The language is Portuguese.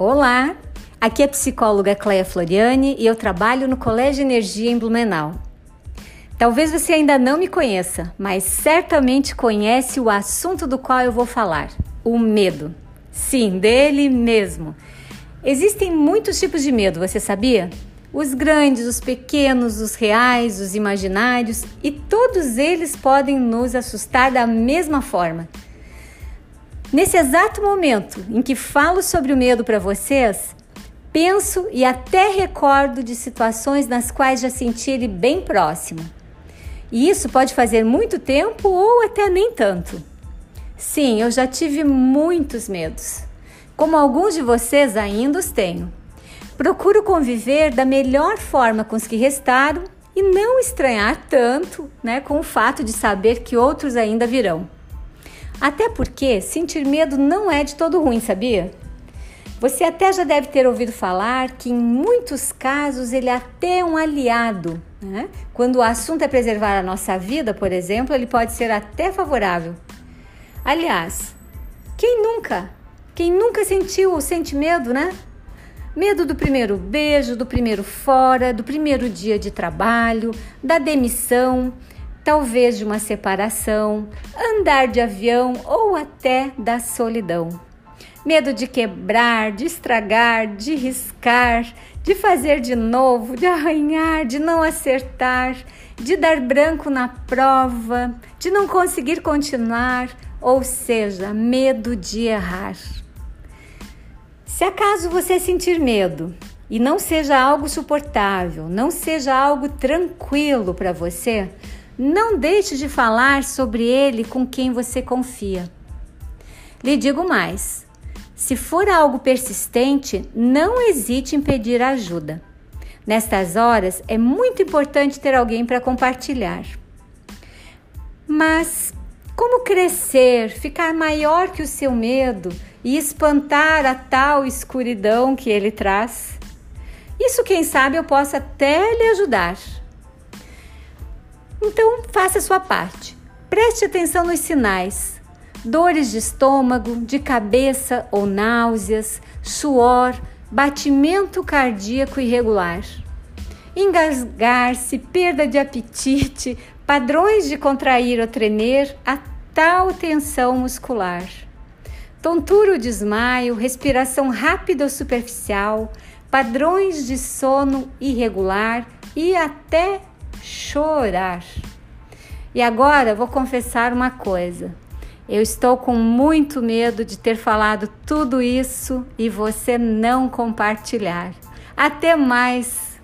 Olá, aqui é a psicóloga Cleia Floriani e eu trabalho no Colégio Energia em Blumenau. Talvez você ainda não me conheça, mas certamente conhece o assunto do qual eu vou falar: o medo. Sim, dele mesmo. Existem muitos tipos de medo, você sabia? Os grandes, os pequenos, os reais, os imaginários, e todos eles podem nos assustar da mesma forma. Nesse exato momento em que falo sobre o medo para vocês, penso e até recordo de situações nas quais já senti ele bem próximo. E isso pode fazer muito tempo ou até nem tanto. Sim, eu já tive muitos medos. Como alguns de vocês ainda os tenho. Procuro conviver da melhor forma com os que restaram e não estranhar tanto né, com o fato de saber que outros ainda virão. Até porque sentir medo não é de todo ruim, sabia? Você até já deve ter ouvido falar que em muitos casos ele é até um aliado. Né? Quando o assunto é preservar a nossa vida, por exemplo, ele pode ser até favorável. Aliás, quem nunca? Quem nunca sentiu ou sente medo, né? Medo do primeiro beijo, do primeiro fora, do primeiro dia de trabalho, da demissão, talvez de uma separação, andar de avião ou até da solidão. Medo de quebrar, de estragar, de riscar, de fazer de novo, de arranhar, de não acertar, de dar branco na prova, de não conseguir continuar, ou seja, medo de errar. Se acaso você sentir medo e não seja algo suportável, não seja algo tranquilo para você, não deixe de falar sobre ele com quem você confia. Lhe digo mais: se for algo persistente, não hesite em pedir ajuda. Nestas horas é muito importante ter alguém para compartilhar. Mas como crescer, ficar maior que o seu medo e espantar a tal escuridão que ele traz? Isso, quem sabe, eu possa até lhe ajudar. Então, faça a sua parte. Preste atenção nos sinais: dores de estômago, de cabeça ou náuseas, suor, batimento cardíaco irregular, engasgar-se, perda de apetite, padrões de contrair ou tremer, a tal tensão muscular. Tontura ou desmaio, respiração rápida ou superficial, padrões de sono irregular e até chorar. E agora vou confessar uma coisa. Eu estou com muito medo de ter falado tudo isso e você não compartilhar. Até mais!